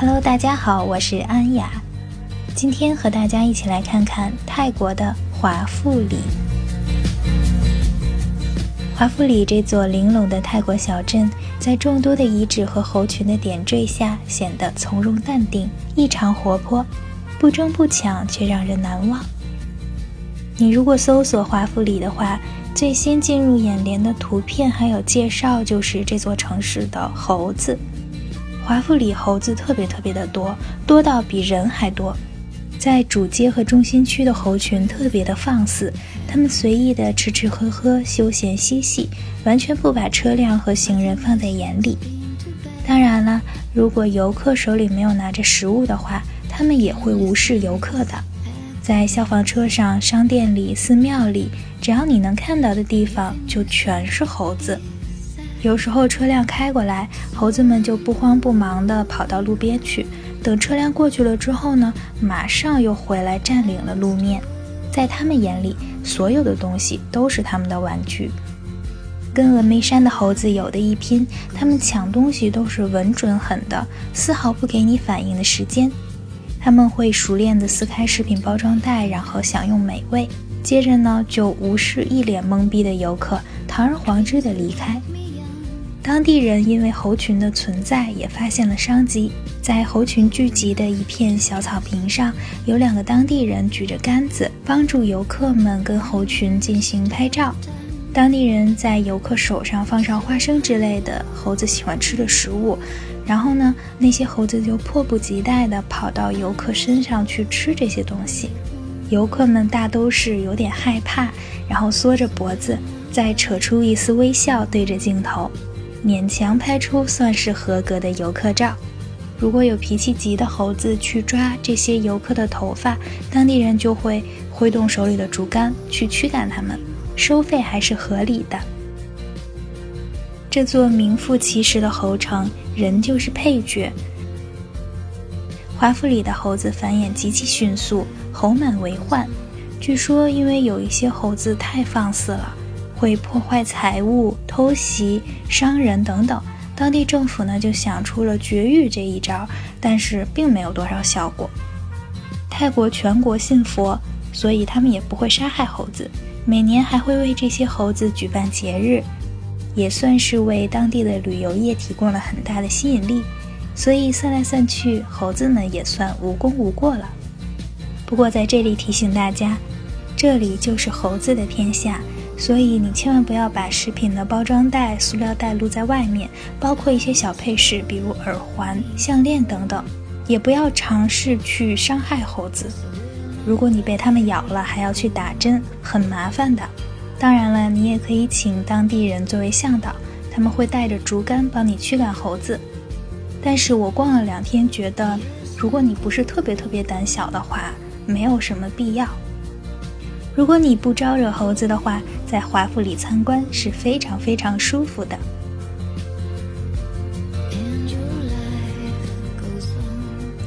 Hello，大家好，我是安雅，今天和大家一起来看看泰国的华富里。华富里这座玲珑的泰国小镇，在众多的遗址和猴群的点缀下，显得从容淡定，异常活泼，不争不抢，却让人难忘。你如果搜索华富里的话，最先进入眼帘的图片还有介绍，就是这座城市的猴子。华富里猴子特别特别的多，多到比人还多。在主街和中心区的猴群特别的放肆，它们随意的吃吃喝喝，休闲嬉戏，完全不把车辆和行人放在眼里。当然了，如果游客手里没有拿着食物的话，它们也会无视游客的。在消防车上、商店里、寺庙里，只要你能看到的地方，就全是猴子。有时候车辆开过来，猴子们就不慌不忙地跑到路边去。等车辆过去了之后呢，马上又回来占领了路面。在他们眼里，所有的东西都是他们的玩具。跟峨眉山的猴子有的一拼，他们抢东西都是稳准狠的，丝毫不给你反应的时间。他们会熟练地撕开食品包装袋，然后享用美味。接着呢，就无视一脸懵逼的游客，堂而皇之地离开。当地人因为猴群的存在，也发现了商机。在猴群聚集的一片小草坪上，有两个当地人举着杆子，帮助游客们跟猴群进行拍照。当地人在游客手上放上花生之类的猴子喜欢吃的食物，然后呢，那些猴子就迫不及待地跑到游客身上去吃这些东西。游客们大都是有点害怕，然后缩着脖子，再扯出一丝微笑，对着镜头。勉强拍出算是合格的游客照。如果有脾气急的猴子去抓这些游客的头发，当地人就会挥动手里的竹竿去驱赶他们，收费还是合理的。这座名副其实的猴城，人就是配角。华富里的猴子繁衍极其迅速，猴满为患。据说因为有一些猴子太放肆了。会破坏财物、偷袭、伤人等等。当地政府呢就想出了绝育这一招，但是并没有多少效果。泰国全国信佛，所以他们也不会杀害猴子。每年还会为这些猴子举办节日，也算是为当地的旅游业提供了很大的吸引力。所以算来算去，猴子们也算无功无过了。不过在这里提醒大家，这里就是猴子的天下。所以你千万不要把食品的包装袋、塑料袋露在外面，包括一些小配饰，比如耳环、项链等等，也不要尝试去伤害猴子。如果你被它们咬了，还要去打针，很麻烦的。当然了，你也可以请当地人作为向导，他们会带着竹竿帮你驱赶猴子。但是我逛了两天，觉得如果你不是特别特别胆小的话，没有什么必要。如果你不招惹猴子的话，在华富里参观是非常非常舒服的。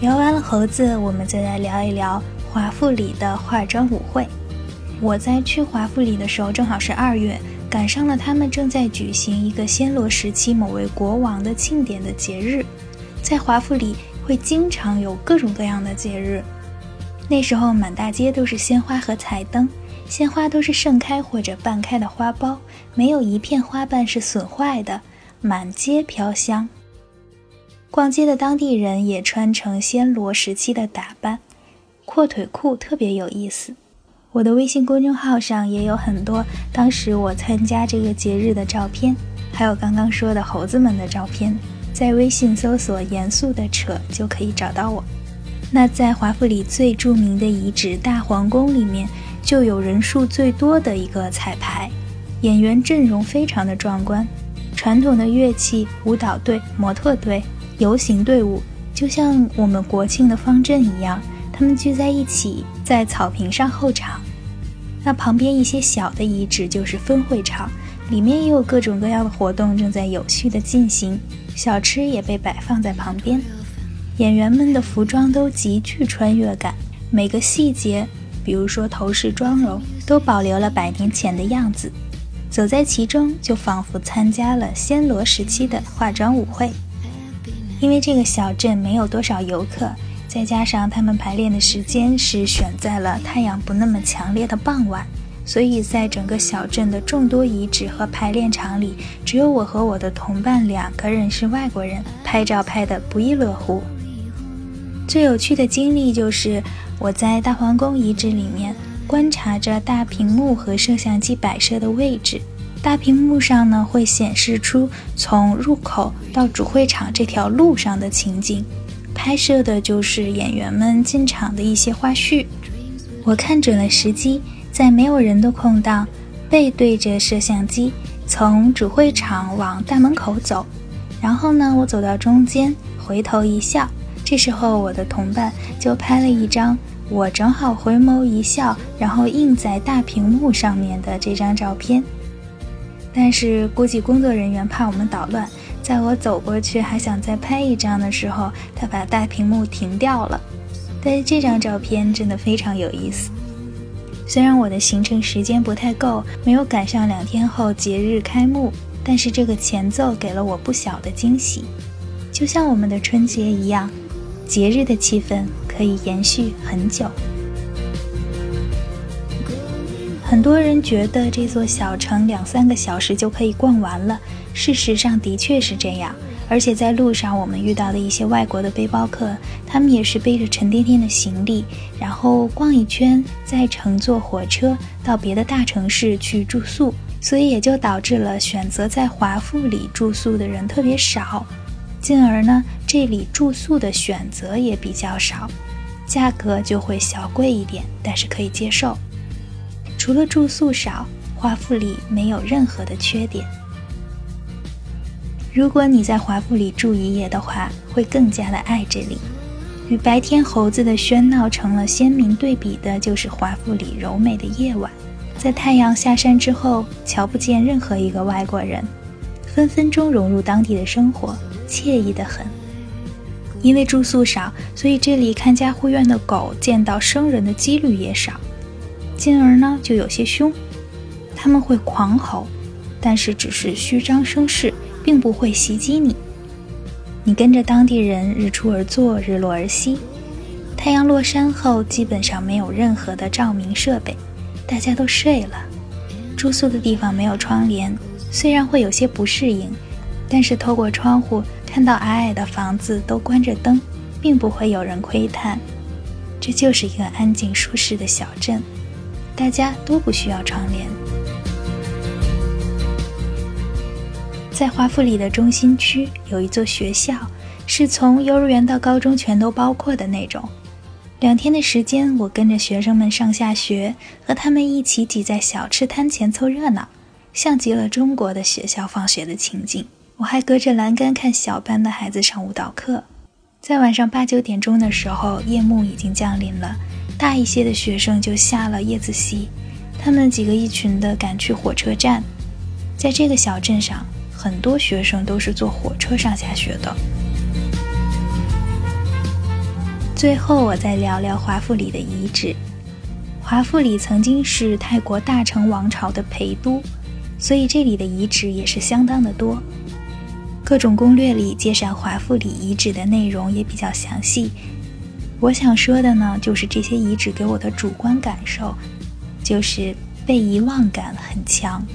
聊完了猴子，我们再来聊一聊华富里的化妆舞会。我在去华富里的时候，正好是二月，赶上了他们正在举行一个暹罗时期某位国王的庆典的节日。在华富里会经常有各种各样的节日，那时候满大街都是鲜花和彩灯。鲜花都是盛开或者半开的花苞，没有一片花瓣是损坏的，满街飘香。逛街的当地人也穿成暹罗时期的打扮，阔腿裤特别有意思。我的微信公众号上也有很多当时我参加这个节日的照片，还有刚刚说的猴子们的照片，在微信搜索“严肃的扯”就可以找到我。那在华府里最著名的遗址大皇宫里面。就有人数最多的一个彩排，演员阵容非常的壮观，传统的乐器、舞蹈队、模特队、游行队伍，就像我们国庆的方阵一样，他们聚在一起在草坪上候场。那旁边一些小的遗址就是分会场，里面也有各种各样的活动正在有序的进行，小吃也被摆放在旁边。演员们的服装都极具穿越感，每个细节。比如说头饰、妆容都保留了百年前的样子，走在其中就仿佛参加了暹罗时期的化妆舞会。因为这个小镇没有多少游客，再加上他们排练的时间是选在了太阳不那么强烈的傍晚，所以在整个小镇的众多遗址和排练场里，只有我和我的同伴两个人是外国人，拍照拍得不亦乐乎。最有趣的经历就是我在大皇宫遗址里面观察着大屏幕和摄像机摆设的位置。大屏幕上呢会显示出从入口到主会场这条路上的情景，拍摄的就是演员们进场的一些花絮。我看准了时机，在没有人的空档，背对着摄像机，从主会场往大门口走。然后呢，我走到中间，回头一笑。这时候，我的同伴就拍了一张我正好回眸一笑，然后映在大屏幕上面的这张照片。但是估计工作人员怕我们捣乱，在我走过去还想再拍一张的时候，他把大屏幕停掉了。但是这张照片真的非常有意思。虽然我的行程时间不太够，没有赶上两天后节日开幕，但是这个前奏给了我不小的惊喜。就像我们的春节一样，节日的气氛可以延续很久。很多人觉得这座小城两三个小时就可以逛完了，事实上的确是这样。而且在路上我们遇到的一些外国的背包客，他们也是背着沉甸甸的行李，然后逛一圈，再乘坐火车到别的大城市去住宿，所以也就导致了选择在华富里住宿的人特别少，进而呢，这里住宿的选择也比较少，价格就会小贵一点，但是可以接受。除了住宿少，华富里没有任何的缺点。如果你在华富里住一夜的话，会更加的爱这里。与白天猴子的喧闹成了鲜明对比的，就是华富里柔美的夜晚。在太阳下山之后，瞧不见任何一个外国人，分分钟融入当地的生活，惬意的很。因为住宿少，所以这里看家护院的狗见到生人的几率也少。进而呢，就有些凶，他们会狂吼，但是只是虚张声势，并不会袭击你。你跟着当地人日出而作，日落而息。太阳落山后，基本上没有任何的照明设备，大家都睡了。住宿的地方没有窗帘，虽然会有些不适应，但是透过窗户看到矮矮的房子都关着灯，并不会有人窥探。这就是一个安静舒适的小镇。大家都不需要窗帘。在华富里的中心区有一座学校，是从幼儿园到高中全都包括的那种。两天的时间，我跟着学生们上下学，和他们一起挤在小吃摊前凑热闹，像极了中国的学校放学的情景。我还隔着栏杆看小班的孩子上舞蹈课。在晚上八九点钟的时候，夜幕已经降临了。大一些的学生就下了夜自习，他们几个一群的赶去火车站。在这个小镇上，很多学生都是坐火车上下学的。最后，我再聊聊华富里的遗址。华富里曾经是泰国大成王朝的陪都，所以这里的遗址也是相当的多。各种攻略里介绍华富里遗址的内容也比较详细。我想说的呢，就是这些遗址给我的主观感受，就是被遗忘感很强。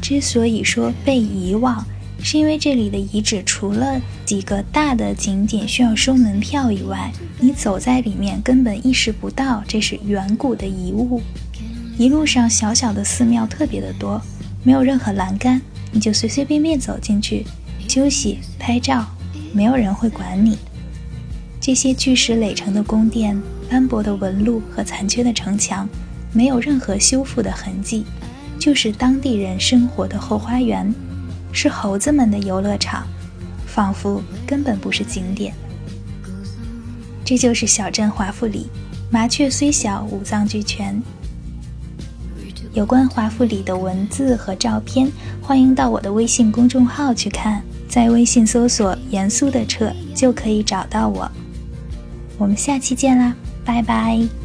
之所以说被遗忘，是因为这里的遗址除了几个大的景点需要收门票以外，你走在里面根本意识不到这是远古的遗物。一路上小小的寺庙特别的多，没有任何栏杆，你就随随便便走进去休息拍照，没有人会管你。这些巨石垒成的宫殿、斑驳的纹路和残缺的城墙，没有任何修复的痕迹，就是当地人生活的后花园，是猴子们的游乐场，仿佛根本不是景点。这就是小镇华富里，麻雀虽小，五脏俱全。有关华富里的文字和照片，欢迎到我的微信公众号去看，在微信搜索“严肃的车”就可以找到我。我们下期见啦，拜拜。